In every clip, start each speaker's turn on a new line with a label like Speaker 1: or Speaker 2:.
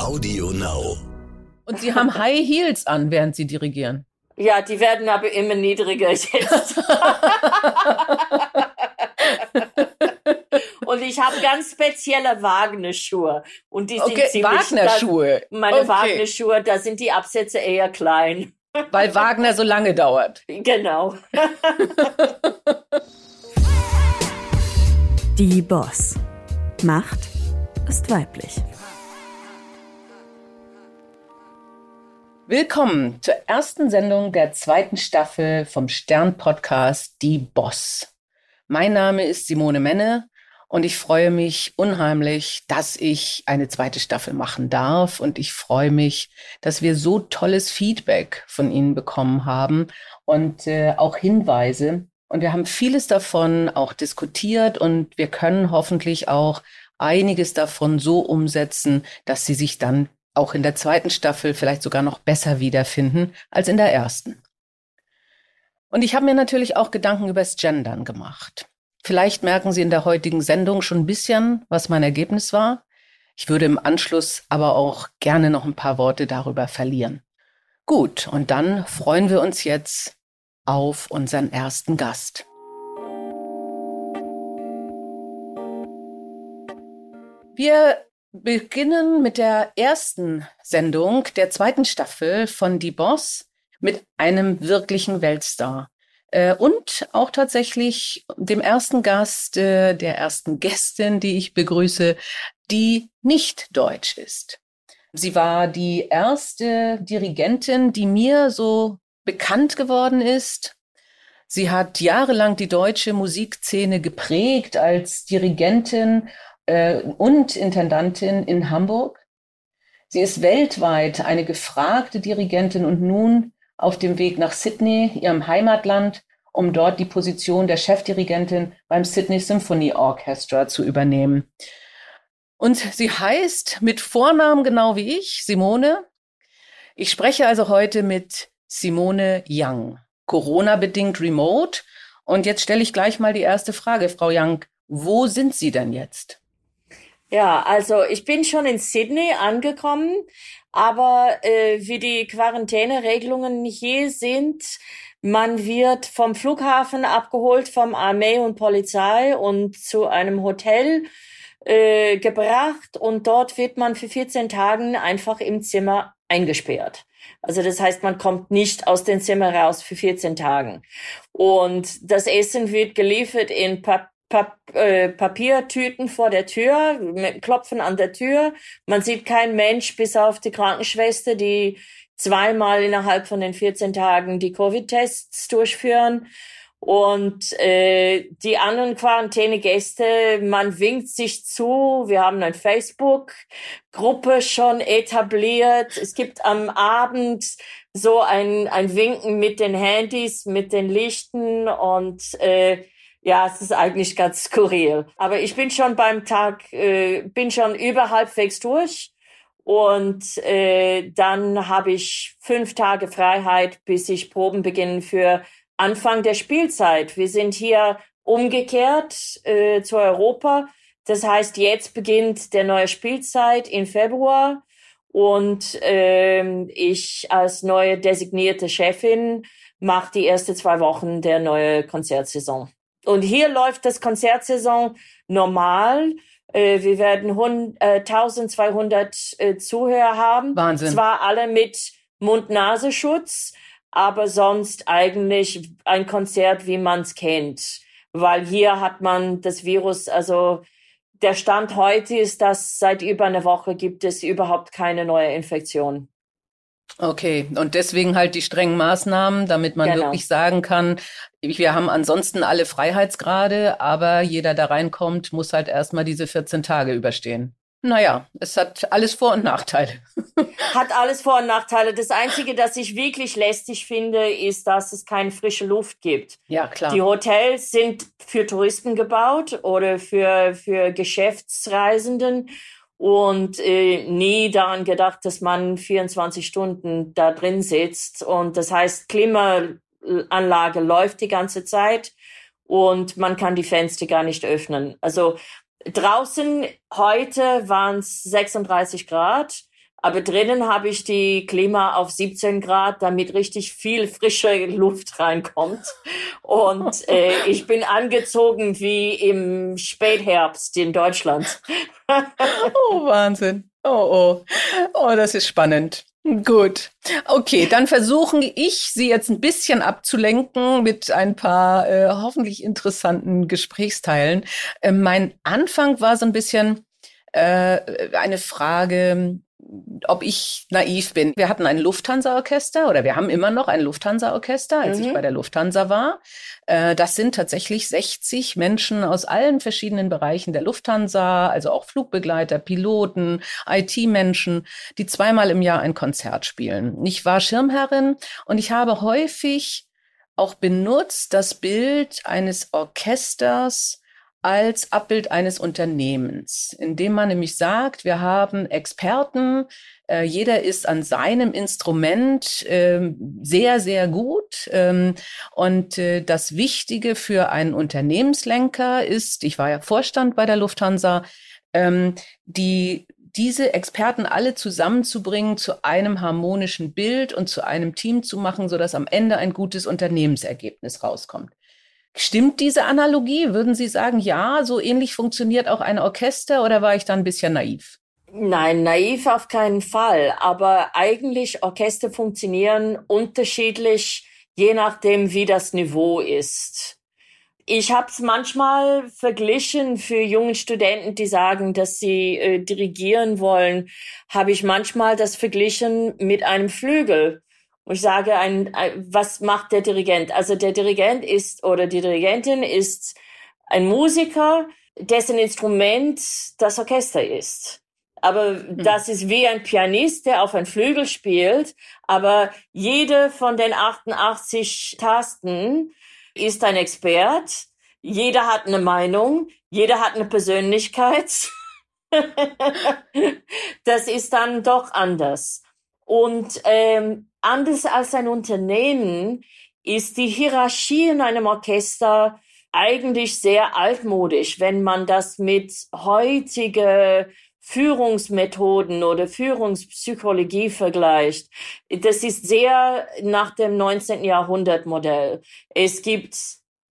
Speaker 1: Audio Now.
Speaker 2: Und Sie haben High Heels an, während Sie dirigieren.
Speaker 3: Ja, die werden aber immer niedriger jetzt. Und ich habe ganz spezielle Wagner-Schuhe. Und die sind
Speaker 2: Okay,
Speaker 3: ziemlich
Speaker 2: Wagner-Schuhe.
Speaker 3: Meine
Speaker 2: Okay.
Speaker 3: Wagner-Schuhe, da sind die Absätze eher klein.
Speaker 2: Weil Wagner so lange dauert.
Speaker 3: Genau.
Speaker 4: Die Boss. Macht ist weiblich.
Speaker 2: Willkommen zur ersten Sendung der zweiten Staffel vom Stern-Podcast Die Boss. Mein Name ist Simone Menne und ich freue mich unheimlich, dass ich eine zweite Staffel machen darf und ich freue mich, dass wir so tolles Feedback von Ihnen bekommen haben und äh, auch Hinweise. Und wir haben vieles davon auch diskutiert und wir können hoffentlich auch einiges davon so umsetzen, dass Sie sich dann auch in der zweiten Staffel vielleicht sogar noch besser wiederfinden als in der ersten. Und ich habe mir natürlich auch Gedanken übers Gendern gemacht. Vielleicht merken Sie in der heutigen Sendung schon ein bisschen, was mein Ergebnis war. Ich würde im Anschluss aber auch gerne noch ein paar Worte darüber verlieren. Gut, und dann freuen wir uns jetzt auf unseren ersten Gast. Wir beginnen mit der ersten Sendung der zweiten Staffel von Die Boss mit einem wirklichen Weltstar. Äh, und auch tatsächlich dem ersten Gast, äh, der ersten Gästin, die ich begrüße, die nicht deutsch ist. Sie war die erste Dirigentin, die mir so bekannt geworden ist. Sie hat jahrelang die deutsche Musikszene geprägt als Dirigentin äh, und Intendantin in Hamburg. Sie ist weltweit eine gefragte Dirigentin und nun auf dem Weg nach Sydney, ihrem Heimatland, um dort die Position der Chefdirigentin beim Sydney Symphony Orchestra zu übernehmen. Und sie heißt mit Vornamen genau wie ich, Simone. Ich spreche also heute mit Simone Young, Corona-bedingt remote. Und jetzt stelle ich gleich mal die erste Frage, Frau Young. Wo sind Sie denn jetzt?
Speaker 3: Ja, also ich bin schon in Sydney angekommen, aber äh, wie die Quarantäneregelungen hier sind, man wird vom Flughafen abgeholt vom Armee und Polizei und zu einem Hotel äh, gebracht und dort wird man für 14 Tagen einfach im Zimmer eingesperrt. Also das heißt, man kommt nicht aus dem Zimmer raus für 14 Tagen. Und das Essen wird geliefert in Pap Pap äh, Papiertüten vor der Tür, mit Klopfen an der Tür. Man sieht keinen Mensch, bis auf die Krankenschwester, die zweimal innerhalb von den 14 Tagen die Covid-Tests durchführen. Und äh, die anderen Quarantänegäste, man winkt sich zu. Wir haben eine Facebook-Gruppe schon etabliert. Es gibt am Abend so ein, ein Winken mit den Handys, mit den Lichten und äh, ja, es ist eigentlich ganz skurril. Aber ich bin schon beim Tag, äh, bin schon über halbwegs durch. Und äh, dann habe ich fünf Tage Freiheit, bis ich Proben beginnen für Anfang der Spielzeit. Wir sind hier umgekehrt äh, zu Europa. Das heißt, jetzt beginnt der neue Spielzeit im Februar. Und ähm, ich als neue designierte Chefin mache die ersten zwei Wochen der neue Konzertsaison. Und hier läuft das Konzertsaison normal. Äh, wir werden 100, äh, 1200 äh, Zuhörer haben.
Speaker 2: Wahnsinn.
Speaker 3: Zwar alle mit Mund-Nasenschutz, aber sonst eigentlich ein Konzert, wie man es kennt. Weil hier hat man das Virus, also der Stand heute ist, dass seit über einer Woche gibt es überhaupt keine neue Infektion.
Speaker 2: Okay, und deswegen halt die strengen Maßnahmen, damit man
Speaker 3: Genau.
Speaker 2: wirklich sagen kann, wir haben ansonsten alle Freiheitsgrade, aber jeder, der reinkommt, muss halt erstmal diese 14 Tage überstehen. Naja, es hat alles Vor- und Nachteile.
Speaker 3: Hat alles Vor- und Nachteile. Das Einzige, das ich wirklich lästig finde, ist, dass es keine frische Luft gibt.
Speaker 2: Ja, klar.
Speaker 3: Die Hotels sind für Touristen gebaut oder für, für Geschäftsreisenden und äh, nie daran gedacht, dass man 24 Stunden da drin sitzt. Und das heißt, Klimaanlage läuft die ganze Zeit und man kann die Fenster gar nicht öffnen. Also draußen heute waren es 36 Grad, Aber drinnen habe ich die Klima auf 17 Grad, damit richtig viel frische Luft reinkommt. Und äh, ich bin angezogen wie im Spätherbst in Deutschland.
Speaker 2: oh, Wahnsinn. Oh, oh. Oh, das ist spannend. Gut. Okay, dann versuche ich, Sie jetzt ein bisschen abzulenken mit ein paar äh, hoffentlich interessanten Gesprächsteilen. Äh, mein Anfang war so ein bisschen äh, eine Frage, ob ich naiv bin. Wir hatten ein Lufthansa-Orchester oder wir haben immer noch ein Lufthansa-Orchester, als mhm. ich bei der Lufthansa war. Äh, das sind tatsächlich 60 Menschen aus allen verschiedenen Bereichen der Lufthansa, also auch Flugbegleiter, Piloten, IT-Menschen, die zweimal im Jahr ein Konzert spielen. Ich war Schirmherrin und ich habe häufig auch benutzt das Bild eines Orchesters, als Abbild eines Unternehmens, indem man nämlich sagt, wir haben Experten, äh, jeder ist an seinem Instrument äh, sehr, sehr gut. Ähm, und äh, das Wichtige für einen Unternehmenslenker ist, ich war ja Vorstand bei der Lufthansa, ähm, die diese Experten alle zusammenzubringen zu einem harmonischen Bild und zu einem Team zu machen, so dass am Ende ein gutes Unternehmensergebnis rauskommt. Stimmt diese Analogie? Würden Sie sagen, ja, so ähnlich funktioniert auch ein Orchester oder war ich da ein bisschen naiv?
Speaker 3: Nein, naiv auf keinen Fall. Aber eigentlich Orchester funktionieren unterschiedlich, je nachdem, wie das Niveau ist. Ich habe es manchmal verglichen für junge Studenten, die sagen, dass sie äh, dirigieren wollen, habe ich manchmal das verglichen mit einem Flügel. Und ich sage, ein, ein, was macht der Dirigent? Also der Dirigent ist oder die Dirigentin ist ein Musiker, dessen Instrument das Orchester ist. Aber mhm. das ist wie ein Pianist, der auf ein Flügel spielt. Aber jede von den 88 Tasten ist ein Expert. Jeder hat eine Meinung. Jeder hat eine Persönlichkeit. das ist dann doch anders. Und ähm, Anders als ein Unternehmen ist die Hierarchie in einem Orchester eigentlich sehr altmodisch, wenn man das mit heutiger Führungsmethoden oder Führungspsychologie vergleicht. Das ist sehr nach dem 19. Jahrhundert Modell. Es gibt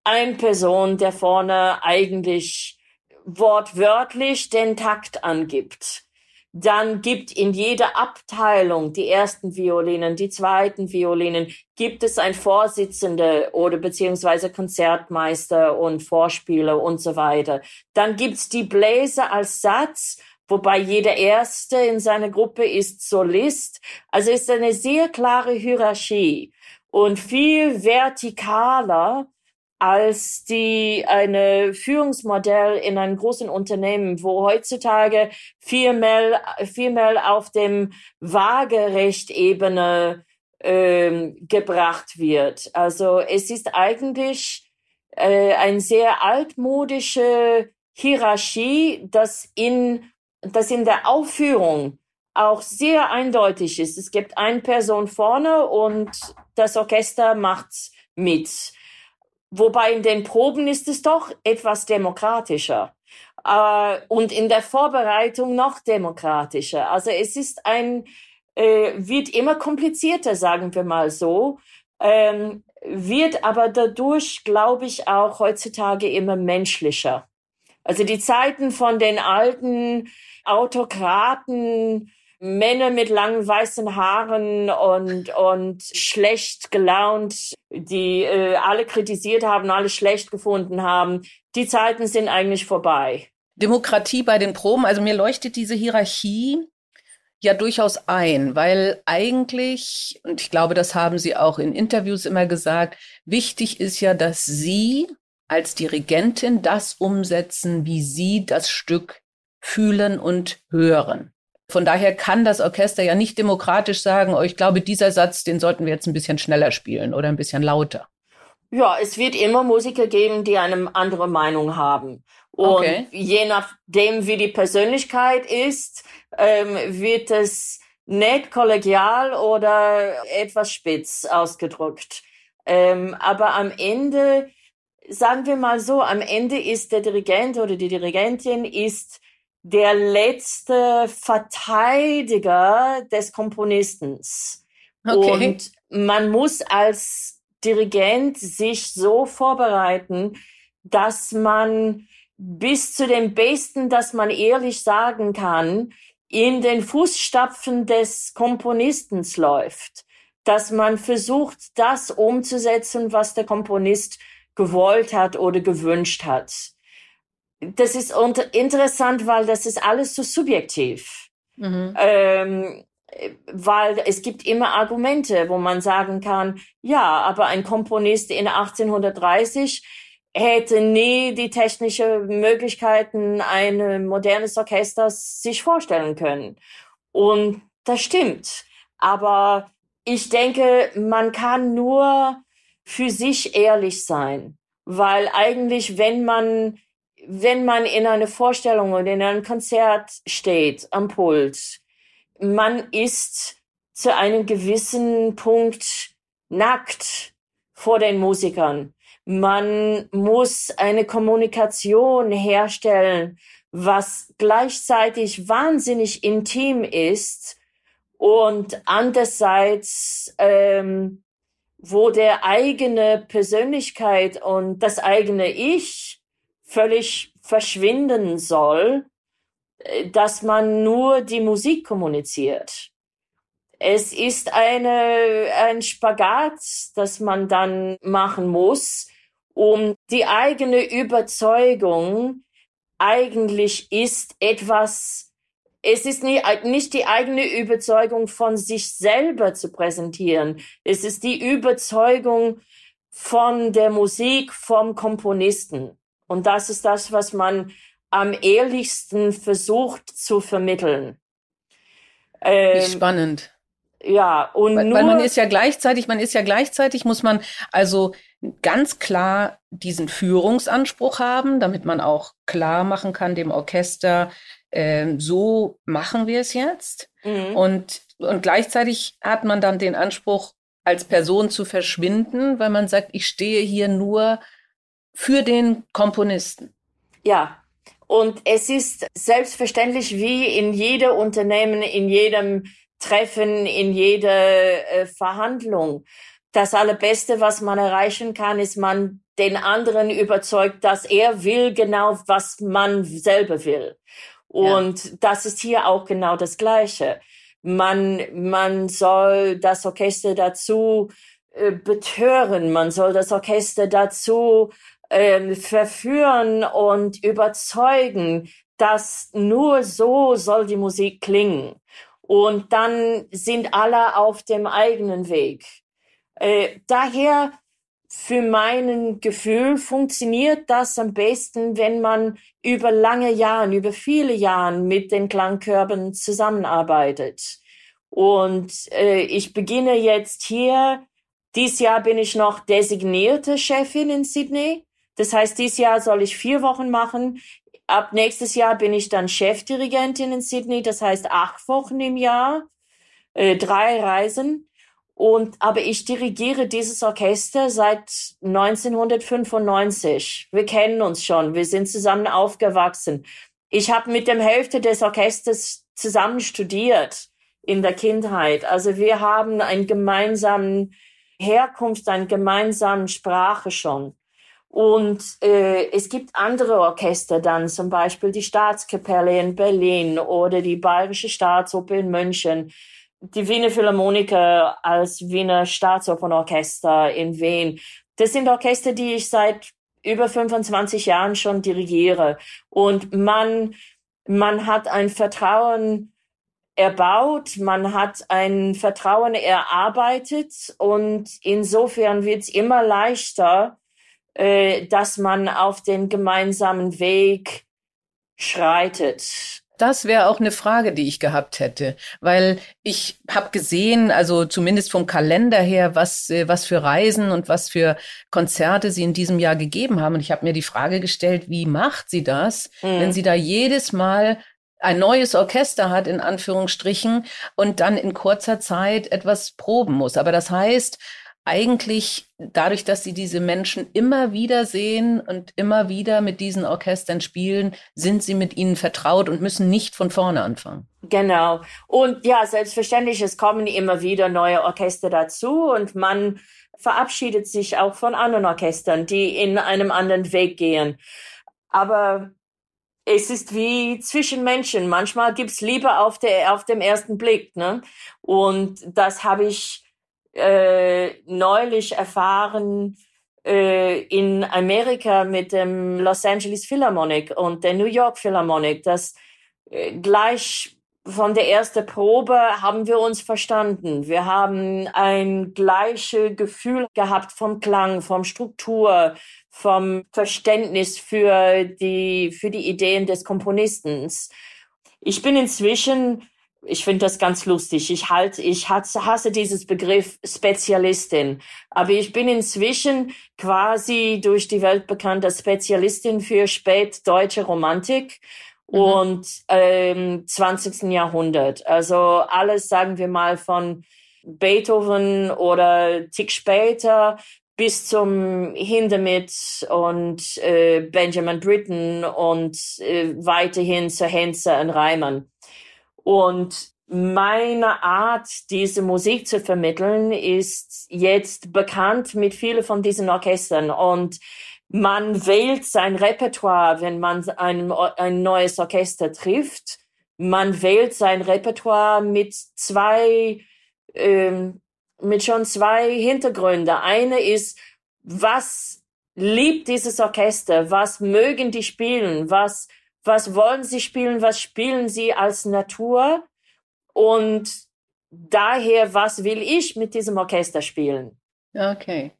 Speaker 3: eine Person, der vorne eigentlich wortwörtlich den Takt angibt. Dann gibt in jeder Abteilung die ersten Violinen, die zweiten Violinen, gibt es ein Vorsitzende oder beziehungsweise Konzertmeister und Vorspieler und so weiter. Dann gibt's die Bläser als Satz, wobei jeder Erste in seiner Gruppe ist Solist. Also ist eine sehr klare Hierarchie und viel vertikaler als die eine Führungsmodell in einem großen Unternehmen, wo heutzutage viel mehr, viel mehr auf dem Waagerecht-Ebene ähm, gebracht wird. Also es ist eigentlich äh, eine sehr altmodische Hierarchie, das in, das in der Aufführung auch sehr eindeutig ist. Es gibt eine Person vorne und das Orchester macht mit. Wobei in den Proben ist es doch etwas demokratischer. Äh, und in der Vorbereitung noch demokratischer. Also es ist ein, äh, wird immer komplizierter, sagen wir mal so. Ähm, wird aber dadurch, glaube ich, auch heutzutage immer menschlicher. Also die Zeiten von den alten Autokraten, Männer mit langen weißen Haaren und, und schlecht gelaunt, die äh, alle kritisiert haben, alle schlecht gefunden haben. Die Zeiten sind eigentlich vorbei.
Speaker 2: Demokratie bei den Proben, also mir leuchtet diese Hierarchie ja durchaus ein, weil eigentlich, und ich glaube, das haben Sie auch in Interviews immer gesagt, wichtig ist ja, dass Sie als Dirigentin das umsetzen, wie Sie das Stück fühlen und hören. Von daher kann das Orchester ja nicht demokratisch sagen, oh, ich glaube, dieser Satz, den sollten wir jetzt ein bisschen schneller spielen oder ein bisschen lauter.
Speaker 3: Ja, es wird immer Musiker geben, die eine andere Meinung haben. Und okay. je nachdem, wie die Persönlichkeit ist, ähm, wird es nett, kollegial oder etwas spitz ausgedrückt. Ähm, aber am Ende, sagen wir mal so, am Ende ist der Dirigent oder die Dirigentin ist der letzte Verteidiger des Komponistens. Okay. Und man muss als Dirigent sich so vorbereiten, dass man bis zu dem Besten, dass man ehrlich sagen kann, in den Fußstapfen des Komponistens läuft, dass man versucht, das umzusetzen, was der Komponist gewollt hat oder gewünscht hat. Das ist interessant, weil das ist alles so subjektiv. Mhm. Ähm, weil es gibt immer Argumente, wo man sagen kann, ja, aber ein Komponist in 1830 hätte nie die technische Möglichkeiten ein modernes Orchester sich vorstellen können. Und das stimmt. Aber ich denke, man kann nur für sich ehrlich sein, weil eigentlich, wenn man, wenn man in einer Vorstellung oder in einem Konzert steht am Pult, man ist zu einem gewissen Punkt nackt vor den Musikern. Man muss eine Kommunikation herstellen, was gleichzeitig wahnsinnig intim ist und andererseits, ähm, wo der eigene Persönlichkeit und das eigene Ich völlig verschwinden soll, äh, dass man nur die Musik kommuniziert. Es ist eine, ein Spagat, das man dann machen muss, um die eigene Überzeugung eigentlich ist etwas, es ist nie, nicht die eigene Überzeugung von sich selber zu präsentieren. Es ist die Überzeugung von der Musik, vom Komponisten. Und das ist das, was man am ehrlichsten versucht zu vermitteln.
Speaker 2: Ähm, spannend.
Speaker 3: Ja, und
Speaker 2: weil, nur, weil man ist ja gleichzeitig, man ist ja gleichzeitig, muss man also ganz klar diesen Führungsanspruch haben, damit man auch klar machen kann dem Orchester, äh, so machen wir es jetzt. Mhm. Und, und gleichzeitig hat man dann den Anspruch, als Person zu verschwinden, weil man sagt, ich stehe hier nur für den Komponisten.
Speaker 3: Ja, und es ist selbstverständlich wie in jedem Unternehmen, in jedem Treffen, in jeder äh, Verhandlung. Das Allerbeste, was man erreichen kann, ist man den anderen überzeugt, dass er will genau, was man selber will. Und ja. das ist hier auch genau das Gleiche. Man, man soll das Orchester dazu äh, betören, man soll das Orchester dazu äh, verführen und überzeugen, dass nur so soll die Musik klingen. Und dann sind alle auf dem eigenen Weg. Äh, daher, für meinen Gefühl, funktioniert das am besten, wenn man über lange Jahre, über viele Jahre mit den Klangkörben zusammenarbeitet. Und äh, ich beginne jetzt hier. Dies Jahr bin ich noch designierte Chefin in Sydney. Das heißt, dies Jahr soll ich vier Wochen machen ab nächstes Jahr bin ich dann Chefdirigentin in Sydney, das heißt acht Wochen im Jahr, äh, drei Reisen. Und, aber ich dirigiere dieses Orchester seit 1995. Wir kennen uns schon. Wir sind zusammen aufgewachsen. Ich habe mit dem Hälfte des Orchesters zusammen studiert in der Kindheit. Also wir haben einen gemeinsamen Herkunft, eine gemeinsame Sprache schon. Und äh, es gibt andere Orchester dann, zum Beispiel die Staatskapelle in Berlin oder die Bayerische Staatsoper in München, die Wiener Philharmoniker als Wiener Staatsopernorchester in Wien. Das sind Orchester, die ich seit über 25 Jahren schon dirigiere. Und man, man hat ein Vertrauen erbaut, man hat ein Vertrauen erarbeitet und insofern wird es immer leichter, äh, dass man auf den gemeinsamen Weg schreitet.
Speaker 2: Das wäre auch eine Frage, die ich gehabt hätte, weil ich habe gesehen, also zumindest vom Kalender her, was äh, was für Reisen und was für Konzerte sie in diesem Jahr gegeben haben. Und ich habe mir die Frage gestellt, wie macht sie das, mhm. wenn sie da jedes Mal ein neues Orchester hat, in Anführungsstrichen, und dann in kurzer Zeit etwas proben muss. Aber das heißt, eigentlich dadurch, dass sie diese Menschen immer wieder sehen und immer wieder mit diesen Orchestern spielen, sind sie mit ihnen vertraut und müssen nicht von vorne anfangen.
Speaker 3: Genau. Und ja, selbstverständlich, es kommen immer wieder neue Orchester dazu und man verabschiedet sich auch von anderen Orchestern, die in einem anderen Weg gehen. Aber es ist wie zwischen Menschen. Manchmal gibt's Liebe auf, der, auf dem ersten Blick. Ne? Und das habe ich äh, neulich erfahren äh, in Amerika mit dem Los Angeles Philharmonic und der New York Philharmonic, dass äh, gleich von der ersten Probe haben wir uns verstanden. Wir haben ein gleiches Gefühl gehabt vom Klang, vom Struktur, vom Verständnis für die, für die Ideen des Komponisten. Ich bin inzwischen ich finde das ganz lustig. Ich halte, ich hasse dieses Begriff Spezialistin. Aber ich bin inzwischen quasi durch die Welt bekannt als Spezialistin für spätdeutsche Romantik mhm. und ähm, 20. Jahrhundert. Also alles, sagen wir mal, von Beethoven oder Tick später bis zum Hindemith und äh, Benjamin Britten und äh, weiterhin zu Henze und Reimann. Und meine Art, diese Musik zu vermitteln, ist jetzt bekannt mit vielen von diesen Orchestern. Und man wählt sein Repertoire, wenn man ein, ein neues Orchester trifft. Man wählt sein Repertoire mit zwei, ähm, mit schon zwei Hintergründen. Eine ist, was liebt dieses Orchester? Was mögen die spielen? Was was wollen sie spielen, was spielen sie als Natur und daher, was will ich mit diesem Orchester spielen.
Speaker 2: Okay.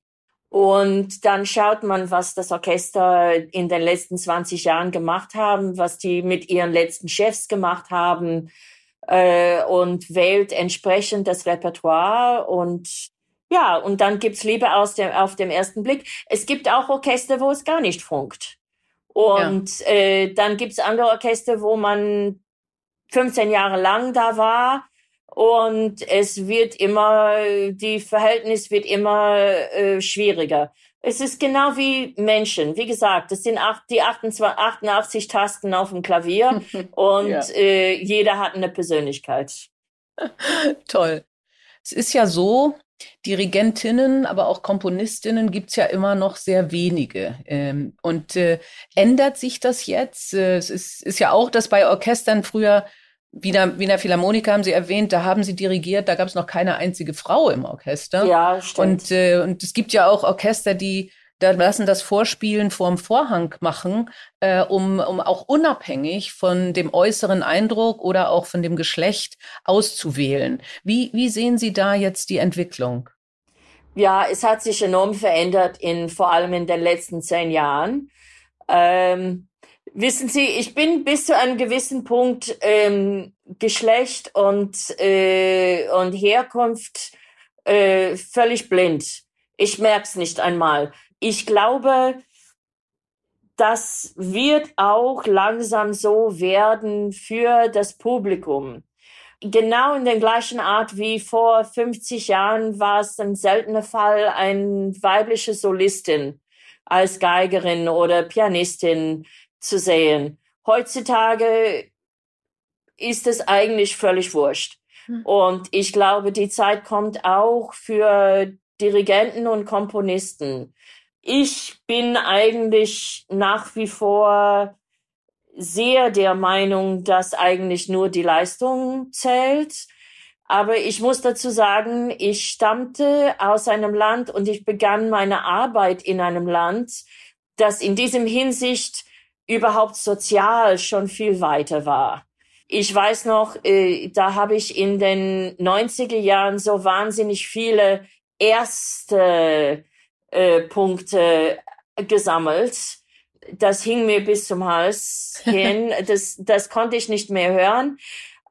Speaker 3: Und dann schaut man, was das Orchester in den letzten 20 Jahren gemacht haben, was die mit ihren letzten Chefs gemacht haben äh, und wählt entsprechend das Repertoire und ja, und dann gibt's Liebe aus dem, auf dem ersten Blick. Es gibt auch Orchester, wo es gar nicht funkt. Und ja. äh, dann gibt's andere Orchester, wo man 15 Jahre lang da war und es wird immer, die Verhältnis wird immer äh, schwieriger. Es ist genau wie Menschen. Wie gesagt, es sind acht, die 28, 88 Tasten auf dem Klavier und ja. äh, jeder hat eine Persönlichkeit.
Speaker 2: Toll. Es ist ja so, Dirigentinnen, aber auch Komponistinnen gibt's ja immer noch sehr wenige. Ähm, und äh, ändert sich das jetzt? Äh, es ist, ist ja auch, dass bei Orchestern früher Wiener, Wiener Philharmoniker haben Sie erwähnt, da haben Sie dirigiert, da gab es noch keine einzige Frau im Orchester.
Speaker 3: Ja, stimmt.
Speaker 2: Und, äh, und es gibt ja auch Orchester, die da lassen das Vorspielen vorm Vorhang machen, äh, um, um auch unabhängig von dem äußeren Eindruck oder auch von dem Geschlecht auszuwählen. Wie, wie sehen Sie da jetzt die Entwicklung?
Speaker 3: Ja, es hat sich enorm verändert in vor allem in den letzten zehn Jahren. Ähm, wissen Sie, ich bin bis zu einem gewissen Punkt ähm, Geschlecht und äh, und Herkunft äh, völlig blind. Ich merk's nicht einmal ich glaube, das wird auch langsam so werden für das Publikum. Genau in der gleichen Art wie vor 50 Jahren war es ein seltener Fall, ein weibliche Solistin als Geigerin oder Pianistin zu sehen. Heutzutage ist es eigentlich völlig wurscht. Hm. Und ich glaube, die Zeit kommt auch für Dirigenten und Komponisten, ich bin eigentlich nach wie vor sehr der Meinung, dass eigentlich nur die Leistung zählt. Aber ich muss dazu sagen, ich stammte aus einem Land und ich begann meine Arbeit in einem Land, das in diesem Hinsicht überhaupt sozial schon viel weiter war. Ich weiß noch, äh, da habe ich in den 90er Jahren so wahnsinnig viele erste äh, Punkte gesammelt. Das hing mir bis zum Hals hin. Das, das konnte ich nicht mehr hören.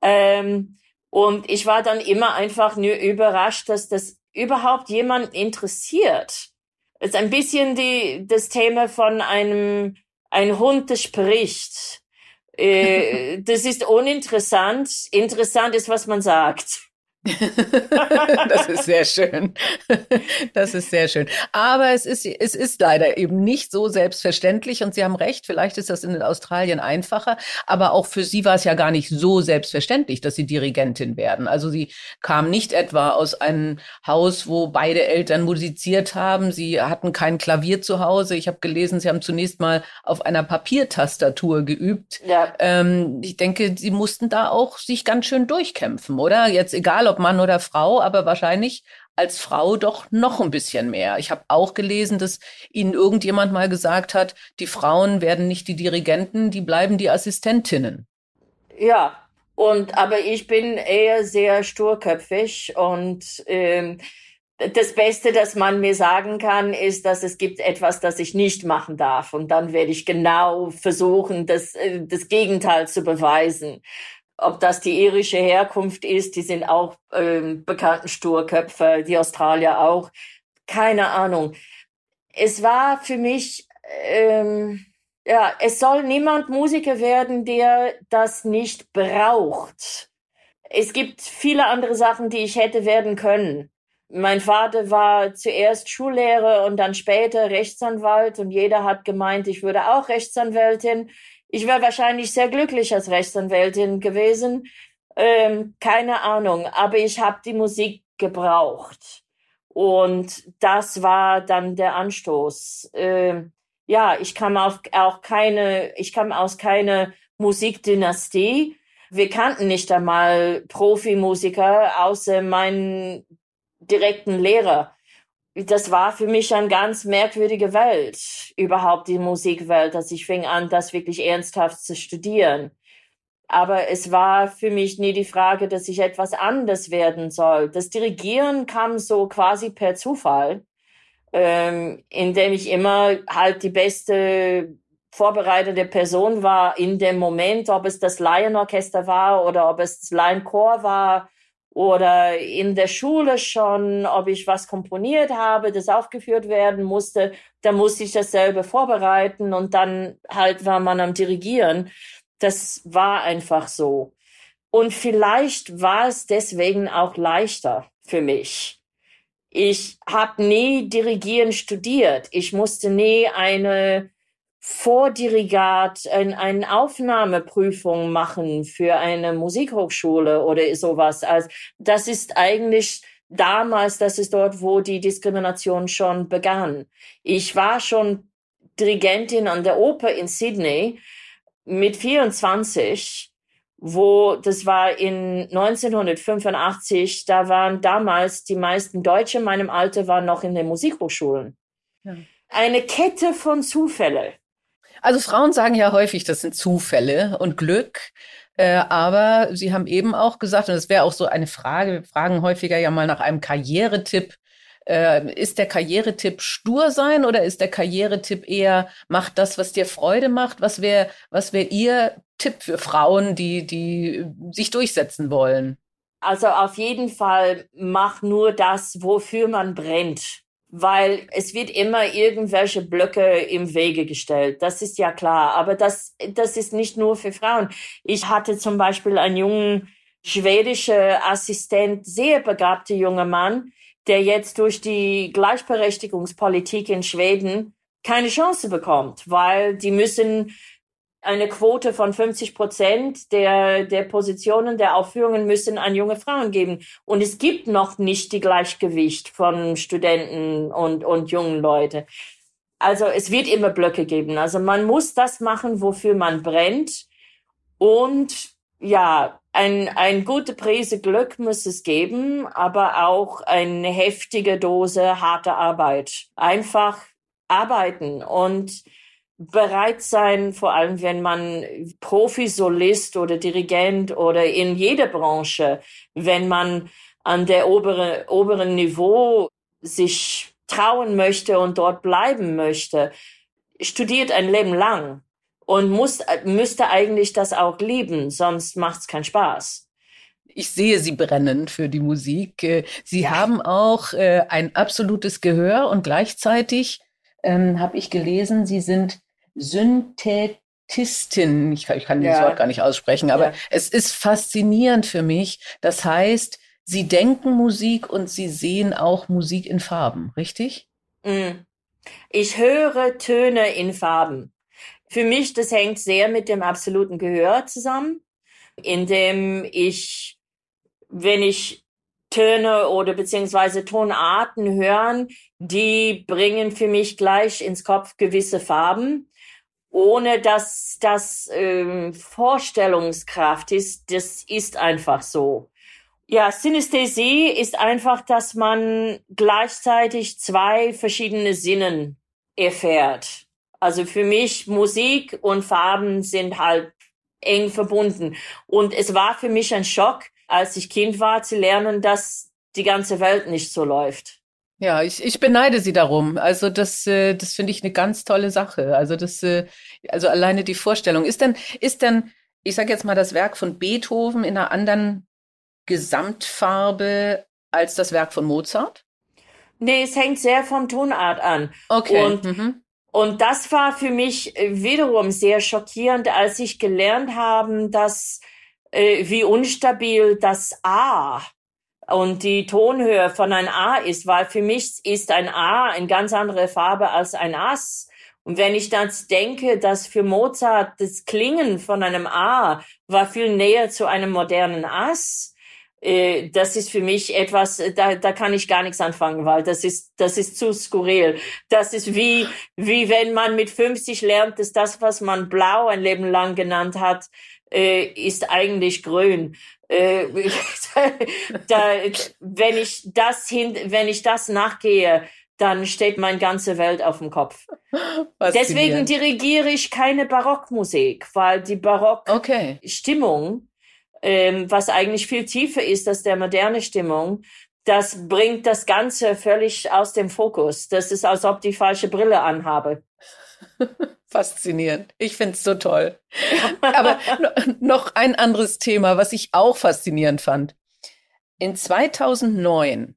Speaker 3: Ähm, und ich war dann immer einfach nur überrascht, dass das überhaupt jemand interessiert. Es ist ein bisschen die, das Thema von einem, ein Hund, der spricht. Äh, das ist uninteressant. Interessant ist, was man sagt.
Speaker 2: das ist sehr schön. Das ist sehr schön. Aber es ist, es ist leider eben nicht so selbstverständlich und Sie haben recht, vielleicht ist das in Australien einfacher, aber auch für Sie war es ja gar nicht so selbstverständlich, dass Sie Dirigentin werden. Also Sie kam nicht etwa aus einem Haus, wo beide Eltern musiziert haben. Sie hatten kein Klavier zu Hause. Ich habe gelesen, Sie haben zunächst mal auf einer Papiertastatur geübt. Ja. Ähm, ich denke, Sie mussten da auch sich ganz schön durchkämpfen, oder? Jetzt egal, ob Mann oder Frau, aber wahrscheinlich als Frau doch noch ein bisschen mehr. Ich habe auch gelesen, dass Ihnen irgendjemand mal gesagt hat, die Frauen werden nicht die Dirigenten, die bleiben die Assistentinnen.
Speaker 3: Ja, und aber ich bin eher sehr sturköpfig und ähm, das Beste, das man mir sagen kann, ist, dass es gibt etwas, das ich nicht machen darf. Und dann werde ich genau versuchen, das, äh, das Gegenteil zu beweisen ob das die irische Herkunft ist, die sind auch ähm, bekannten Sturköpfe, die Australier auch. Keine Ahnung. Es war für mich, ähm, ja, es soll niemand Musiker werden, der das nicht braucht. Es gibt viele andere Sachen, die ich hätte werden können. Mein Vater war zuerst Schullehrer und dann später Rechtsanwalt und jeder hat gemeint, ich würde auch Rechtsanwältin. Ich wäre wahrscheinlich sehr glücklich als Rechtsanwältin gewesen. Ähm, keine Ahnung, aber ich habe die Musik gebraucht. Und das war dann der Anstoß. Ähm, ja, ich kam auf, auch keine, ich kam aus keine Musikdynastie. Wir kannten nicht einmal Profimusiker außer meinen direkten Lehrer das war für mich eine ganz merkwürdige Welt, überhaupt die Musikwelt, dass ich fing an, das wirklich ernsthaft zu studieren. Aber es war für mich nie die Frage, dass ich etwas anders werden soll. Das Dirigieren kam so quasi per Zufall, ähm, indem ich immer halt die beste vorbereitende Person war in dem Moment, ob es das Laienorchester war oder ob es das Laienchor war oder in der Schule schon, ob ich was komponiert habe, das aufgeführt werden musste, da musste ich dasselbe vorbereiten und dann halt war man am Dirigieren. Das war einfach so. Und vielleicht war es deswegen auch leichter für mich. Ich habe nie Dirigieren studiert. Ich musste nie eine Vordirigat ein, eine Aufnahmeprüfung machen für eine Musikhochschule oder sowas. Also das ist eigentlich damals, das ist dort, wo die Diskrimination schon begann. Ich war schon Dirigentin an der Oper in Sydney mit 24, wo das war in 1985, da waren damals die meisten Deutsche in meinem Alter waren noch in den Musikhochschulen. Ja. Eine Kette von Zufällen.
Speaker 2: Also Frauen sagen ja häufig, das sind Zufälle und Glück. Äh, aber Sie haben eben auch gesagt, und das wäre auch so eine Frage, wir fragen häufiger ja mal nach einem Karrieretipp. Äh, ist der Karrieretipp stur sein oder ist der Karrieretipp eher, mach das, was dir Freude macht? Was wäre was wäre Ihr Tipp für Frauen, die, die sich durchsetzen wollen?
Speaker 3: Also auf jeden Fall mach nur das, wofür man brennt weil es wird immer irgendwelche Blöcke im Wege gestellt. Das ist ja klar. Aber das, das ist nicht nur für Frauen. Ich hatte zum Beispiel einen jungen schwedische Assistent, sehr begabter junger Mann, der jetzt durch die Gleichberechtigungspolitik in Schweden keine Chance bekommt, weil die müssen eine Quote von 50 Prozent der, der Positionen der Aufführungen müssen an junge Frauen geben. Und es gibt noch nicht die Gleichgewicht von Studenten und, und jungen Leute. Also es wird immer Blöcke geben. Also man muss das machen, wofür man brennt. Und ja, ein, ein gute Prise Glück muss es geben, aber auch eine heftige Dose harte Arbeit. Einfach arbeiten und bereit sein, vor allem wenn man Profisolist oder Dirigent oder in jeder Branche, wenn man an der oberen, oberen Niveau sich trauen möchte und dort bleiben möchte, studiert ein Leben lang und muss, müsste eigentlich das auch lieben, sonst macht es keinen Spaß.
Speaker 2: Ich sehe Sie brennen für die Musik. Äh, Sie haben auch äh, ein absolutes Gehör und gleichzeitig ähm, habe ich gelesen, Sie sind Synthetistin. Ich kann, ich kann ja. dieses Wort gar nicht aussprechen, aber ja. es ist faszinierend für mich. Das heißt, Sie denken Musik und Sie sehen auch Musik in Farben, richtig?
Speaker 3: Mm. Ich höre Töne in Farben. Für mich, das hängt sehr mit dem absoluten Gehör zusammen, indem ich, wenn ich Töne oder beziehungsweise Tonarten hören, die bringen für mich gleich ins Kopf gewisse Farben, ohne dass das ähm, Vorstellungskraft ist. Das ist einfach so. Ja, Synästhesie ist einfach, dass man gleichzeitig zwei verschiedene Sinnen erfährt. Also für mich Musik und Farben sind halt eng verbunden. Und es war für mich ein Schock, als ich Kind war, zu lernen, dass die ganze Welt nicht so läuft.
Speaker 2: Ja, ich, ich beneide Sie darum. Also das, äh, das finde ich eine ganz tolle Sache. Also das, äh, also alleine die Vorstellung. Ist denn, ist denn, ich sage jetzt mal, das Werk von Beethoven in einer anderen Gesamtfarbe als das Werk von Mozart?
Speaker 3: Nee, es hängt sehr vom Tonart an.
Speaker 2: Okay.
Speaker 3: Und, mhm. und das war für mich wiederum sehr schockierend, als ich gelernt habe, dass äh, wie unstabil das A und die Tonhöhe von ein A ist, weil für mich ist ein A eine ganz andere Farbe als ein Ass. Und wenn ich dann denke, dass für Mozart das Klingen von einem A war viel näher zu einem modernen Ass, äh, das ist für mich etwas, da, da kann ich gar nichts anfangen, weil das ist, das ist zu skurril. Das ist wie, wie wenn man mit 50 lernt, dass das, was man blau ein Leben lang genannt hat, äh, ist eigentlich grün. Äh, da, wenn ich das hin, wenn ich das nachgehe, dann steht meine ganze Welt auf dem Kopf. Deswegen dirigiere ich keine Barockmusik, weil die Barock-Stimmung, okay. ähm, was eigentlich viel tiefer ist als der moderne Stimmung, das bringt das Ganze völlig aus dem Fokus. Das ist, als ob die falsche Brille anhabe.
Speaker 2: Faszinierend. Ich finde es so toll. Aber noch ein anderes Thema, was ich auch faszinierend fand. In 2009,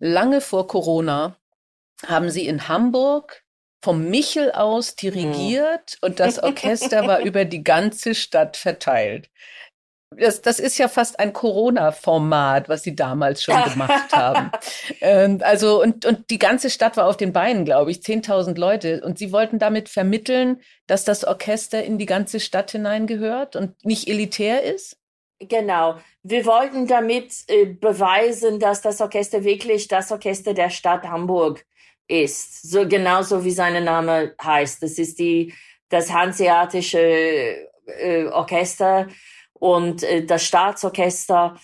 Speaker 2: lange vor Corona, haben sie in Hamburg vom Michel aus dirigiert mhm. und das Orchester war über die ganze Stadt verteilt. Das, das ist ja fast ein Corona-Format, was sie damals schon gemacht haben. Ähm, also, und, und die ganze Stadt war auf den Beinen, glaube ich, 10.000 Leute. Und sie wollten damit vermitteln, dass das Orchester in die ganze Stadt hineingehört und nicht elitär ist?
Speaker 3: Genau. Wir wollten damit äh, beweisen, dass das Orchester wirklich das Orchester der Stadt Hamburg ist. So genauso wie sein Name heißt. Das ist die, das Hanseatische äh, Orchester und äh, das Staatsorchester.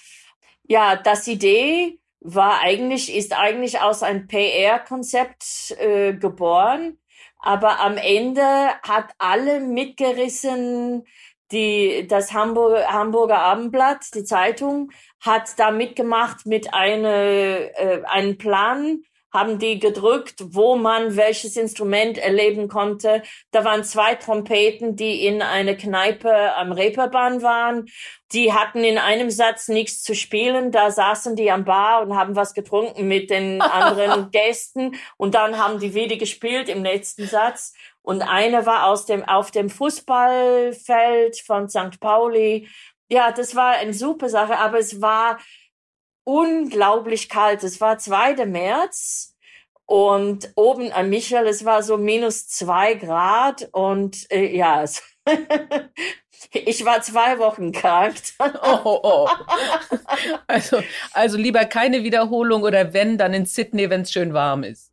Speaker 3: Ja, das Idee war eigentlich, ist eigentlich aus einem PR-Konzept äh, geboren. Aber am Ende hat alle mitgerissen, die, das Hamburg, Hamburger Abendblatt, die Zeitung, hat da mitgemacht mit eine, äh, einem Plan, haben die gedrückt, wo man welches Instrument erleben konnte. Da waren zwei Trompeten, die in eine Kneipe am Reeperbahn waren. Die hatten in einem Satz nichts zu spielen. Da saßen die am Bar und haben was getrunken mit den anderen Gästen. Und dann haben die wieder gespielt im letzten Satz. Und eine war aus dem, auf dem Fußballfeld von St. Pauli. Ja, das war eine super Sache, aber es war, unglaublich kalt. Es war 2. März und oben am Michel, es war so minus zwei Grad und äh, ja, es ich war zwei Wochen krank. oh, oh, oh.
Speaker 2: Also, also lieber keine Wiederholung oder wenn, dann in Sydney, wenn es schön warm ist.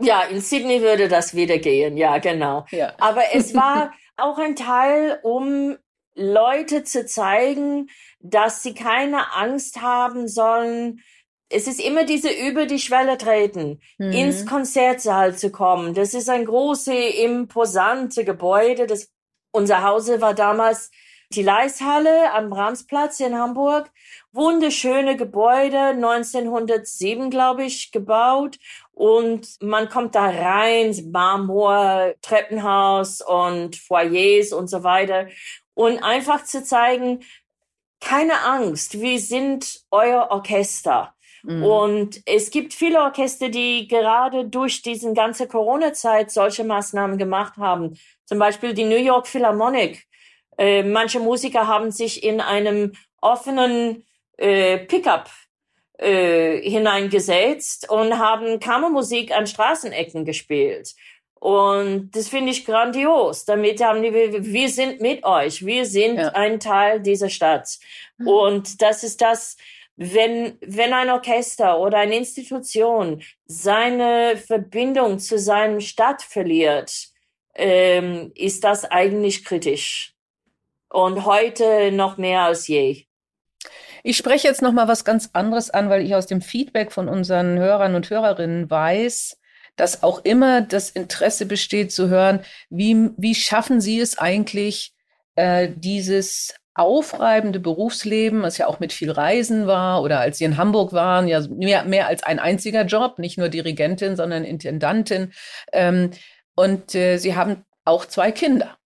Speaker 3: Ja, in Sydney würde das wieder gehen, ja, genau. Ja. Aber es war auch ein Teil, um Leute zu zeigen, dass sie keine Angst haben sollen. Es ist immer diese über die Schwelle treten, mhm. ins Konzertsaal zu kommen. Das ist ein großes, imposante Gebäude. Das, unser Hause war damals die Leishalle am Brahmsplatz in Hamburg. Wunderschöne Gebäude, 1907, glaube ich, gebaut. Und man kommt da rein, Marmor, Treppenhaus und Foyers und so weiter und einfach zu zeigen, keine Angst, wir sind euer Orchester. Mhm. Und es gibt viele Orchester, die gerade durch diesen ganze Corona-Zeit solche Maßnahmen gemacht haben. Zum Beispiel die New York Philharmonic. Äh, manche Musiker haben sich in einem offenen äh, Pickup äh, hineingesetzt und haben Kammermusik an Straßenecken gespielt. Und das finde ich grandios. Damit haben die, wir sind mit euch. Wir sind ja. ein Teil dieser Stadt. Mhm. Und das ist das, wenn, wenn ein Orchester oder eine Institution seine Verbindung zu seinem Stadt verliert, ähm, ist das eigentlich kritisch. Und heute noch mehr als je.
Speaker 2: Ich spreche jetzt noch mal was ganz anderes an, weil ich aus dem Feedback von unseren Hörern und Hörerinnen weiß, dass auch immer das Interesse besteht zu hören, wie, wie schaffen Sie es eigentlich, äh, dieses aufreibende Berufsleben, was ja auch mit viel Reisen war oder als Sie in Hamburg waren, ja mehr, mehr als ein einziger Job, nicht nur Dirigentin, sondern Intendantin. Ähm, und äh, Sie haben auch zwei Kinder.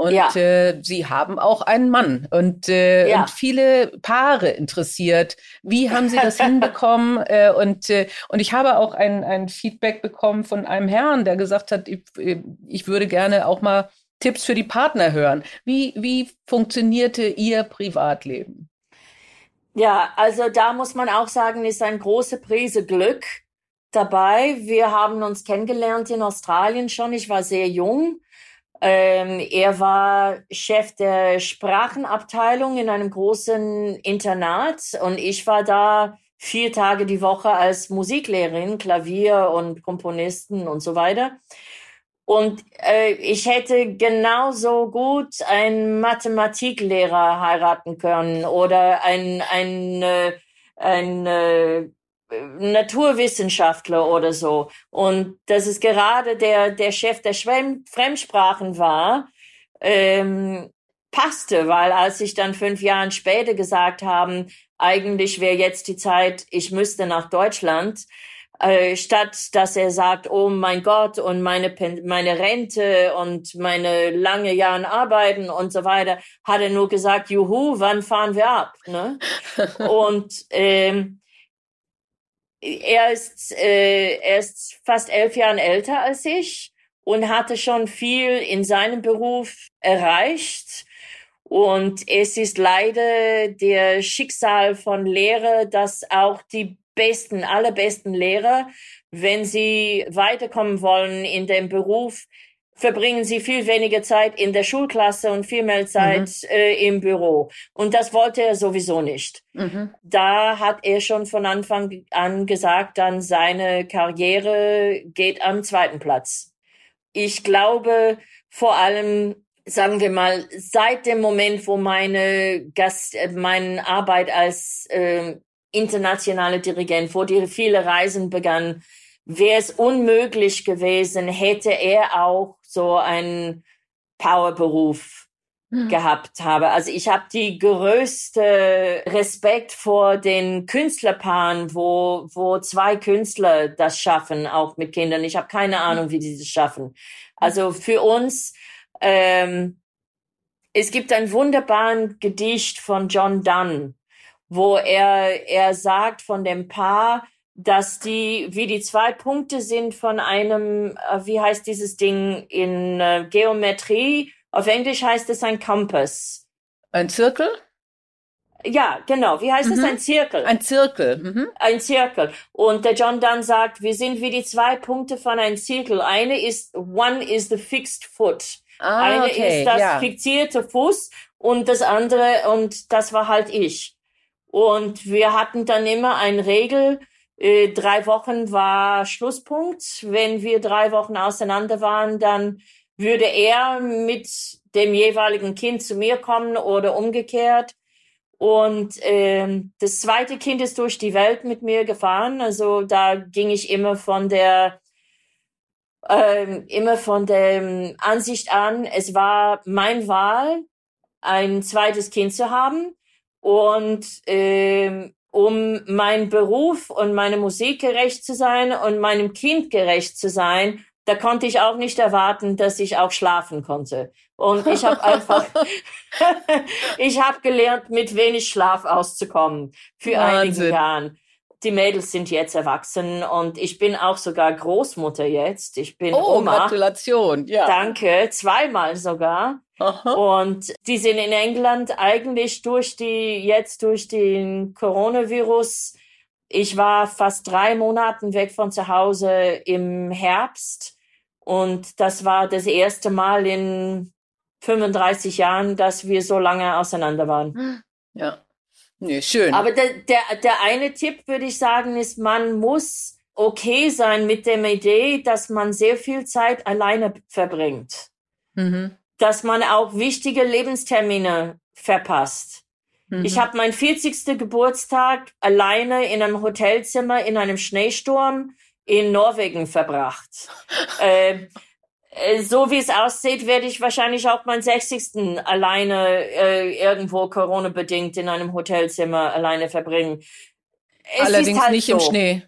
Speaker 2: Und ja. äh, sie haben auch einen Mann und, äh, ja. und viele Paare interessiert. Wie haben sie das hinbekommen? Äh, und, äh, und ich habe auch ein, ein Feedback bekommen von einem Herrn, der gesagt hat, ich, ich würde gerne auch mal Tipps für die Partner hören. Wie, wie funktionierte Ihr Privatleben?
Speaker 3: Ja, also da muss man auch sagen, ist ein große Prise Glück dabei. Wir haben uns kennengelernt in Australien schon. Ich war sehr jung ähm, er war Chef der Sprachenabteilung in einem großen Internat und ich war da vier Tage die Woche als Musiklehrerin, Klavier und Komponisten und so weiter. Und äh, ich hätte genauso gut einen Mathematiklehrer heiraten können oder ein, ein, äh, ein äh, Naturwissenschaftler oder so. Und das ist gerade der, der Chef der Fremdsprachen war, ähm, passte, weil als ich dann fünf Jahre später gesagt haben, eigentlich wäre jetzt die Zeit, ich müsste nach Deutschland, äh, statt dass er sagt, oh mein Gott und meine meine Rente und meine lange Jahren arbeiten und so weiter, hat er nur gesagt, juhu, wann fahren wir ab? Ne? und ähm, er ist, äh, er ist fast elf Jahre älter als ich und hatte schon viel in seinem Beruf erreicht. Und es ist leider der Schicksal von Lehrer, dass auch die besten, allerbesten Lehrer, wenn sie weiterkommen wollen in dem Beruf, verbringen sie viel weniger Zeit in der Schulklasse und viel mehr Zeit mhm. äh, im Büro. Und das wollte er sowieso nicht. Mhm. Da hat er schon von Anfang an gesagt, dann seine Karriere geht am zweiten Platz. Ich glaube vor allem, sagen wir mal, seit dem Moment, wo meine Gast, äh, meine Arbeit als äh, internationale Dirigent, wo die viele Reisen begannen, wäre es unmöglich gewesen, hätte er auch so einen Powerberuf mhm. gehabt habe. Also ich habe die größte Respekt vor den Künstlerpaaren, wo, wo zwei Künstler das schaffen, auch mit Kindern. Ich habe keine hm. Ahnung, wie die das schaffen. Also für uns, ähm, es gibt ein wunderbaren Gedicht von John Donne, wo er, er sagt von dem Paar, dass die, wie die zwei Punkte sind von einem, äh, wie heißt dieses Ding in äh, Geometrie? Auf Englisch heißt es ein Kompass.
Speaker 2: Ein Zirkel?
Speaker 3: Ja, genau. Wie heißt mhm. es? Ein Zirkel.
Speaker 2: Ein Zirkel. Mhm.
Speaker 3: Ein Zirkel. Und der John dann sagt, wir sind wie die zwei Punkte von einem Zirkel. Eine ist, one is the fixed foot. Ah, Eine okay, ist das ja. fixierte Fuß und das andere, und das war halt ich. Und wir hatten dann immer eine Regel, äh, drei Wochen war Schlusspunkt. Wenn wir drei Wochen auseinander waren, dann würde er mit dem jeweiligen Kind zu mir kommen oder umgekehrt. Und ähm, das zweite Kind ist durch die Welt mit mir gefahren. Also da ging ich immer von der ähm, immer von der Ansicht an, es war mein Wahl, ein zweites Kind zu haben. Und ähm, um meinem Beruf und meiner Musik gerecht zu sein und meinem Kind gerecht zu sein, da konnte ich auch nicht erwarten, dass ich auch schlafen konnte. Und ich habe einfach, ich habe gelernt, mit wenig Schlaf auszukommen für Wahnsinn. einige Jahren. Die Mädels sind jetzt erwachsen und ich bin auch sogar Großmutter jetzt. Ich bin
Speaker 2: oh,
Speaker 3: Oma.
Speaker 2: Gratulation, ja.
Speaker 3: Danke, zweimal sogar. Aha. Und die sind in England eigentlich durch die, jetzt durch den Coronavirus ich war fast drei Monaten weg von zu Hause im Herbst und das war das erste Mal in 35 Jahren, dass wir so lange auseinander waren.
Speaker 2: Ja. Nee, schön.
Speaker 3: Aber der, der, der eine Tipp, würde ich sagen, ist, man muss okay sein mit der Idee, dass man sehr viel Zeit alleine verbringt. Mhm. Dass man auch wichtige Lebenstermine verpasst. Mhm. Ich habe meinen 40. Geburtstag alleine in einem Hotelzimmer in einem Schneesturm in Norwegen verbracht. äh, so wie es aussieht, werde ich wahrscheinlich auch meinen 60. alleine äh, irgendwo Corona-bedingt in einem Hotelzimmer alleine verbringen.
Speaker 2: Es Allerdings halt nicht so. im Schnee.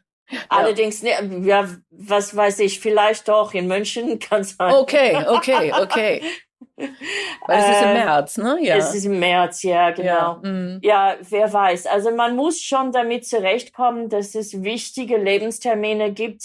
Speaker 3: Allerdings, ja. ja, was weiß ich, vielleicht doch in München kann sein.
Speaker 2: Okay, okay, okay. Weil es ist im ähm, März, ne?
Speaker 3: Ja. Es ist im März, ja, genau. Ja, mm. ja, wer weiß. Also man muss schon damit zurechtkommen, dass es wichtige Lebenstermine gibt,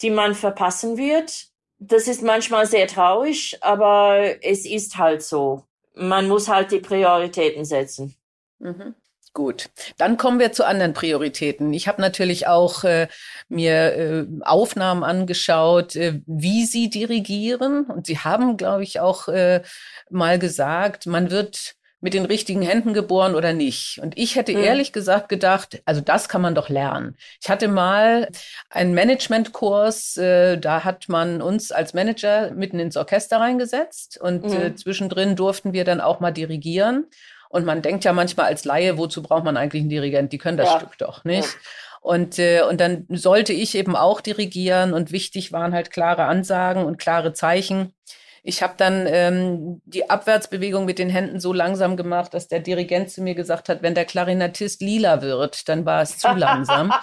Speaker 3: die man verpassen wird. Das ist manchmal sehr traurig, aber es ist halt so. Man muss halt die Prioritäten setzen.
Speaker 2: Mhm. Gut, dann kommen wir zu anderen Prioritäten. Ich habe natürlich auch äh, mir äh, Aufnahmen angeschaut, äh, wie Sie dirigieren. Und Sie haben, glaube ich, auch äh, mal gesagt, man wird mit den richtigen Händen geboren oder nicht. Und ich hätte mhm. ehrlich gesagt gedacht, also das kann man doch lernen. Ich hatte mal einen Managementkurs, äh, da hat man uns als Manager mitten ins Orchester reingesetzt und mhm. äh, zwischendrin durften wir dann auch mal dirigieren. Und man denkt ja manchmal als Laie, wozu braucht man eigentlich einen Dirigent? Die können das ja. Stück doch, nicht? Ja. Und, äh, und dann sollte ich eben auch dirigieren und wichtig waren halt klare Ansagen und klare Zeichen. Ich habe dann ähm, die Abwärtsbewegung mit den Händen so langsam gemacht, dass der Dirigent zu mir gesagt hat, wenn der Klarinettist lila wird, dann war es zu langsam.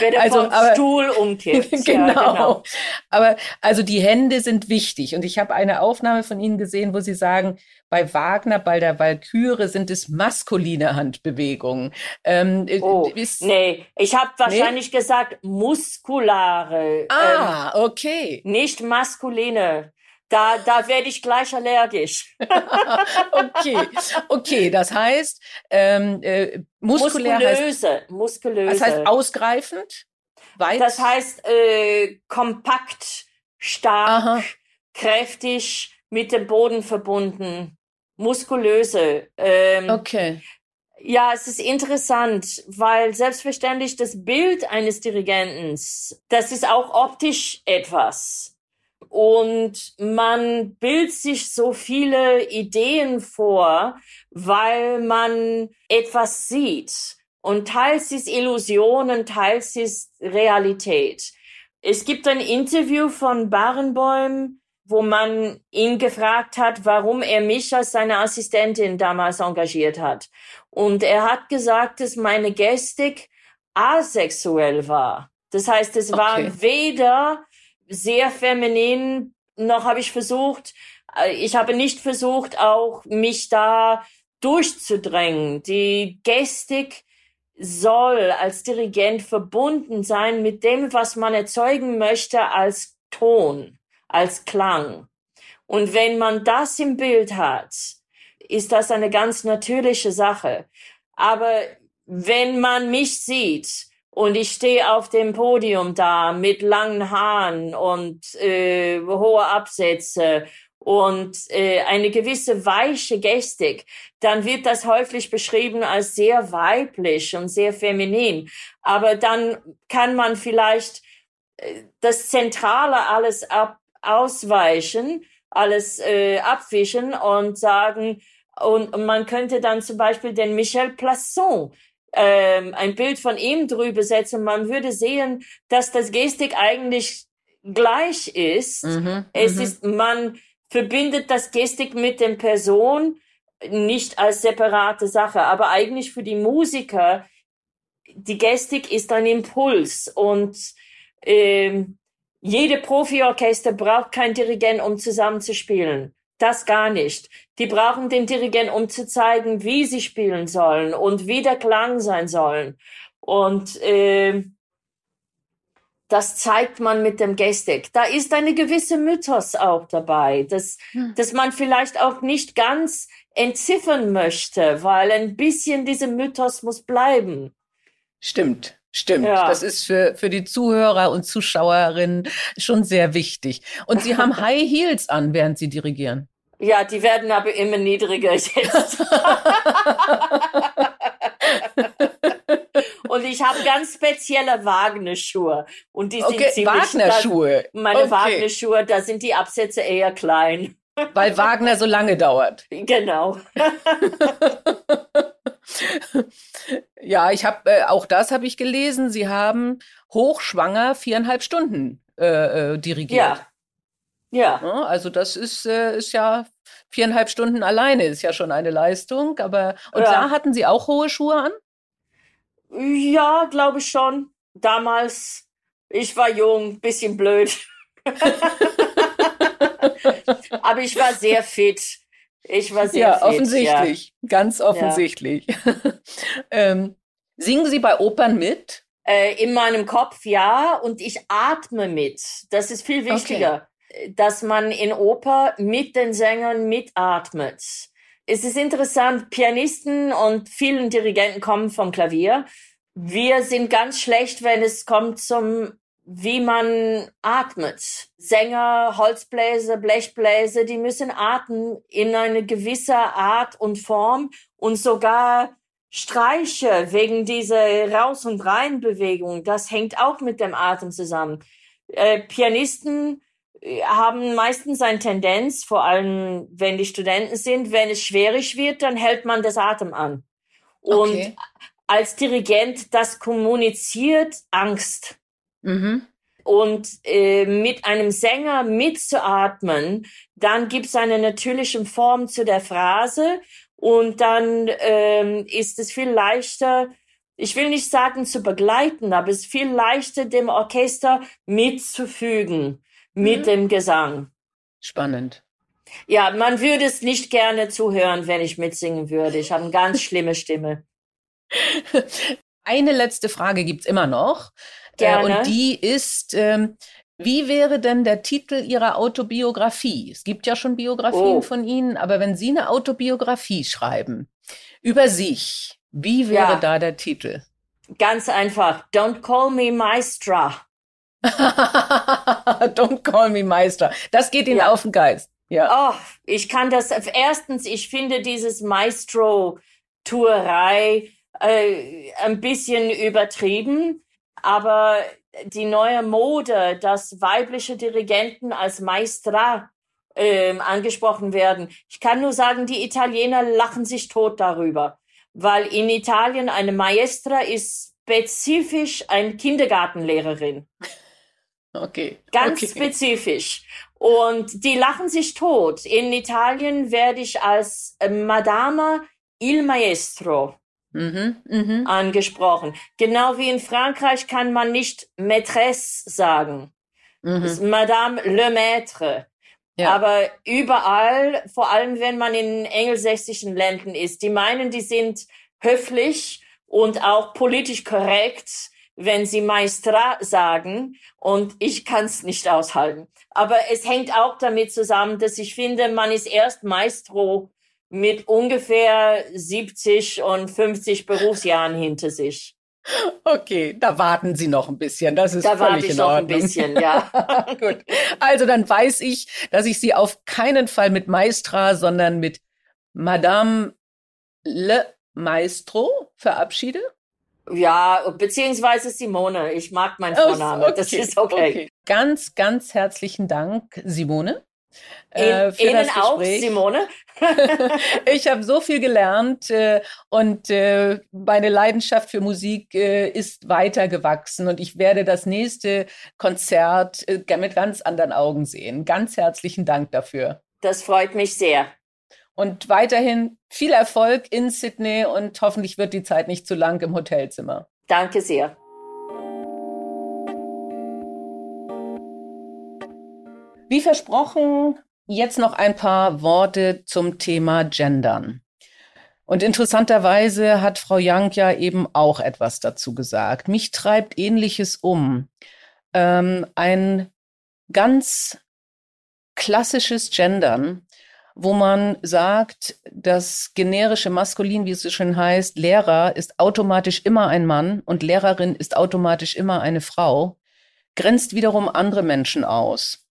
Speaker 3: Wenn er also, vom aber, Stuhl umkippt.
Speaker 2: genau. Ja, genau. Aber also die Hände sind wichtig. Und ich habe eine Aufnahme von Ihnen gesehen, wo Sie sagen, bei Wagner, bei der Walküre sind es maskuline Handbewegungen.
Speaker 3: Ähm, äh, oh, ist, nee, ich habe wahrscheinlich nee? gesagt muskulare.
Speaker 2: Ah, ähm, okay.
Speaker 3: Nicht maskuline. Da, da werde ich gleich allergisch.
Speaker 2: okay, okay, das heißt, ähm, äh, muskulär muskulöse,
Speaker 3: heißt, muskulöse.
Speaker 2: Das heißt ausgreifend,
Speaker 3: weit. Das heißt äh, kompakt, stark, Aha. kräftig, mit dem Boden verbunden, muskulöse. Ähm,
Speaker 2: okay.
Speaker 3: Ja, es ist interessant, weil selbstverständlich das Bild eines Dirigentens, das ist auch optisch etwas. Und man bildet sich so viele Ideen vor, weil man etwas sieht. Und teils ist Illusionen, teils ist Realität. Es gibt ein Interview von Barenboim, wo man ihn gefragt hat, warum er mich als seine Assistentin damals engagiert hat. Und er hat gesagt, dass meine Gestik asexuell war. Das heißt, es okay. war weder sehr feminin. Noch habe ich versucht, äh, ich habe nicht versucht, auch mich da durchzudrängen. Die Gestik soll als Dirigent verbunden sein mit dem, was man erzeugen möchte als Ton, als Klang. Und wenn man das im Bild hat, ist das eine ganz natürliche Sache. Aber wenn man mich sieht, und ich stehe auf dem Podium da mit langen Haaren und äh, hohe Absätze und äh, eine gewisse weiche Gestik, dann wird das häufig beschrieben als sehr weiblich und sehr feminin. Aber dann kann man vielleicht äh, das Zentrale alles ab ausweichen, alles äh, abwischen und sagen, und man könnte dann zum Beispiel den Michel Plasson ähm, ein Bild von ihm drüber setzen, man würde sehen, dass das Gestik eigentlich gleich ist. Mhm, es mhm. ist, man verbindet das Gestik mit der Person nicht als separate Sache, aber eigentlich für die Musiker, die Gestik ist ein Impuls und ähm, jede Profiorchester braucht kein Dirigent, um zusammen zu spielen. Das gar nicht. Die brauchen den Dirigent, um zu zeigen, wie sie spielen sollen und wie der Klang sein sollen. Und äh, das zeigt man mit dem Gestik. Da ist eine gewisse Mythos auch dabei, dass, hm. dass man vielleicht auch nicht ganz entziffern möchte, weil ein bisschen dieser Mythos muss bleiben.
Speaker 2: Stimmt. Stimmt, ja. das ist für, für die Zuhörer und Zuschauerinnen schon sehr wichtig. Und Sie haben High Heels an, während Sie dirigieren.
Speaker 3: Ja, die werden aber immer niedriger jetzt. und ich habe ganz spezielle Wagner-Schuhe. Und die
Speaker 2: okay, sind ziemlich... Wagner-Schuhe?
Speaker 3: Meine okay. Wagner-Schuhe, da sind die Absätze eher klein.
Speaker 2: Weil Wagner so lange dauert.
Speaker 3: Genau.
Speaker 2: ja, ich habe äh, auch das habe ich gelesen. Sie haben hochschwanger viereinhalb Stunden äh, äh, dirigiert.
Speaker 3: Ja. Ja.
Speaker 2: ja. Also das ist, äh, ist ja viereinhalb Stunden alleine ist ja schon eine Leistung. Aber und ja. da hatten Sie auch hohe Schuhe an?
Speaker 3: Ja, glaube ich schon. Damals, ich war jung, bisschen blöd. Aber ich war sehr fit. Ich war sehr
Speaker 2: ja,
Speaker 3: fit.
Speaker 2: Offensichtlich, ja. ganz offensichtlich. Ja. ähm, singen Sie bei Opern mit?
Speaker 3: Äh, in meinem Kopf ja, und ich atme mit. Das ist viel wichtiger, okay. dass man in Oper mit den Sängern mitatmet. Es ist interessant, Pianisten und vielen Dirigenten kommen vom Klavier. Wir sind ganz schlecht, wenn es kommt zum wie man atmet. Sänger, Holzbläser, Blechbläser, die müssen atmen in eine gewisse Art und Form und sogar Streiche wegen dieser Raus- und Rein-Bewegung, das hängt auch mit dem Atem zusammen. Äh, Pianisten äh, haben meistens eine Tendenz, vor allem wenn die Studenten sind, wenn es schwierig wird, dann hält man das Atem an. Und okay. als Dirigent, das kommuniziert Angst. Mhm. Und äh, mit einem Sänger mitzuatmen, dann gibt es eine natürliche Form zu der Phrase und dann ähm, ist es viel leichter, ich will nicht sagen zu begleiten, aber es ist viel leichter, dem Orchester mitzufügen mit mhm. dem Gesang.
Speaker 2: Spannend.
Speaker 3: Ja, man würde es nicht gerne zuhören, wenn ich mitsingen würde. Ich habe eine ganz schlimme Stimme.
Speaker 2: Eine letzte Frage gibt's immer noch.
Speaker 3: Gerne.
Speaker 2: Äh, und die ist, ähm, wie wäre denn der Titel Ihrer Autobiografie? Es gibt ja schon Biografien oh. von Ihnen, aber wenn Sie eine Autobiografie schreiben über sich, wie wäre ja. da der Titel?
Speaker 3: Ganz einfach. Don't call me Maestra.
Speaker 2: Don't call me Meister. Das geht Ihnen ja. auf den Geist.
Speaker 3: Ja. Oh, ich kann das. Erstens, ich finde dieses Maestro-Tuerei äh, ein bisschen übertrieben. Aber die neue Mode, dass weibliche Dirigenten als Maestra ähm, angesprochen werden. Ich kann nur sagen, die Italiener lachen sich tot darüber, weil in Italien eine Maestra ist spezifisch eine Kindergartenlehrerin.
Speaker 2: Okay.
Speaker 3: Ganz
Speaker 2: okay.
Speaker 3: spezifisch. Und die lachen sich tot. In Italien werde ich als Madama il Maestro mhm, mh. angesprochen. Genau wie in Frankreich kann man nicht Maîtresse sagen. Mhm. Madame le Maître. Ja. Aber überall, vor allem wenn man in engelsächsischen Ländern ist, die meinen, die sind höflich und auch politisch korrekt, wenn sie Maestra sagen. Und ich kann es nicht aushalten. Aber es hängt auch damit zusammen, dass ich finde, man ist erst Maestro, mit ungefähr 70 und 50 Berufsjahren hinter sich.
Speaker 2: Okay, da warten Sie noch ein bisschen. Das ist
Speaker 3: da
Speaker 2: völlig
Speaker 3: in
Speaker 2: Ordnung.
Speaker 3: noch ein bisschen, ja.
Speaker 2: Gut. Also dann weiß ich, dass ich Sie auf keinen Fall mit Maestra, sondern mit Madame Le Maestro verabschiede.
Speaker 3: Ja, beziehungsweise Simone. Ich mag meinen Vornamen. Okay, das ist okay. okay.
Speaker 2: Ganz, ganz herzlichen Dank, Simone.
Speaker 3: Äh, Ihnen auch, Simone.
Speaker 2: ich habe so viel gelernt äh, und äh, meine Leidenschaft für Musik äh, ist weiter gewachsen und ich werde das nächste Konzert äh, mit ganz anderen Augen sehen. Ganz herzlichen Dank dafür.
Speaker 3: Das freut mich sehr.
Speaker 2: Und weiterhin viel Erfolg in Sydney und hoffentlich wird die Zeit nicht zu lang im Hotelzimmer.
Speaker 3: Danke sehr.
Speaker 2: Wie versprochen, jetzt noch ein paar Worte zum Thema Gendern. Und interessanterweise hat Frau Young ja eben auch etwas dazu gesagt. Mich treibt ähnliches um. Ähm, ein ganz klassisches Gendern wo man sagt, das generische Maskulin, wie es so schön heißt, Lehrer ist automatisch immer ein Mann und Lehrerin ist automatisch immer eine Frau, grenzt wiederum andere Menschen aus.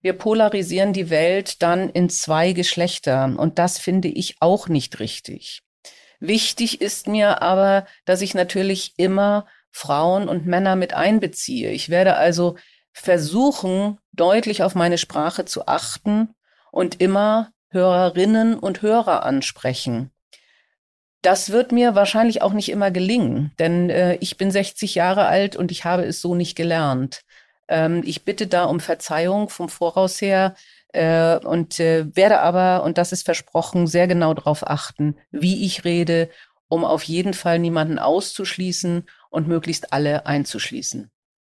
Speaker 2: Wir polarisieren die Welt dann in zwei Geschlechter und das finde ich auch nicht richtig. Wichtig ist mir aber, dass ich natürlich immer Frauen und Männer mit einbeziehe. Ich werde also versuchen, deutlich auf meine Sprache zu achten und immer Hörerinnen und Hörer ansprechen. Das wird mir wahrscheinlich auch nicht immer gelingen, denn äh, ich bin 60 Jahre alt und ich habe es so nicht gelernt. Ähm, ich bitte da um Verzeihung vom Voraus her äh, und äh, werde aber, und das ist versprochen, sehr genau darauf achten, wie ich rede, um auf jeden Fall niemanden auszuschließen und möglichst alle einzuschließen.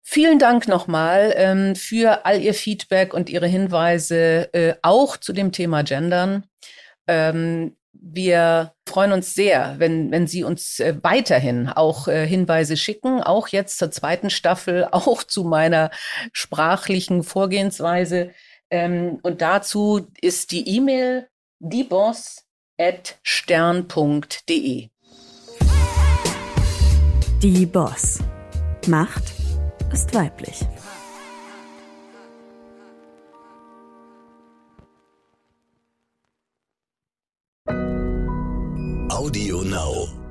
Speaker 2: Vielen Dank nochmal ähm, für all Ihr Feedback und Ihre Hinweise äh, auch zu dem Thema Gendern. Ähm, wir freuen uns sehr, wenn, wenn Sie uns äh, weiterhin auch äh, Hinweise schicken, auch jetzt zur zweiten Staffel, auch zu meiner sprachlichen Vorgehensweise. Ähm, und dazu ist die E-Mail dieboss.stern.de.
Speaker 4: Die Boss. Macht ist weiblich.
Speaker 1: Audio Now.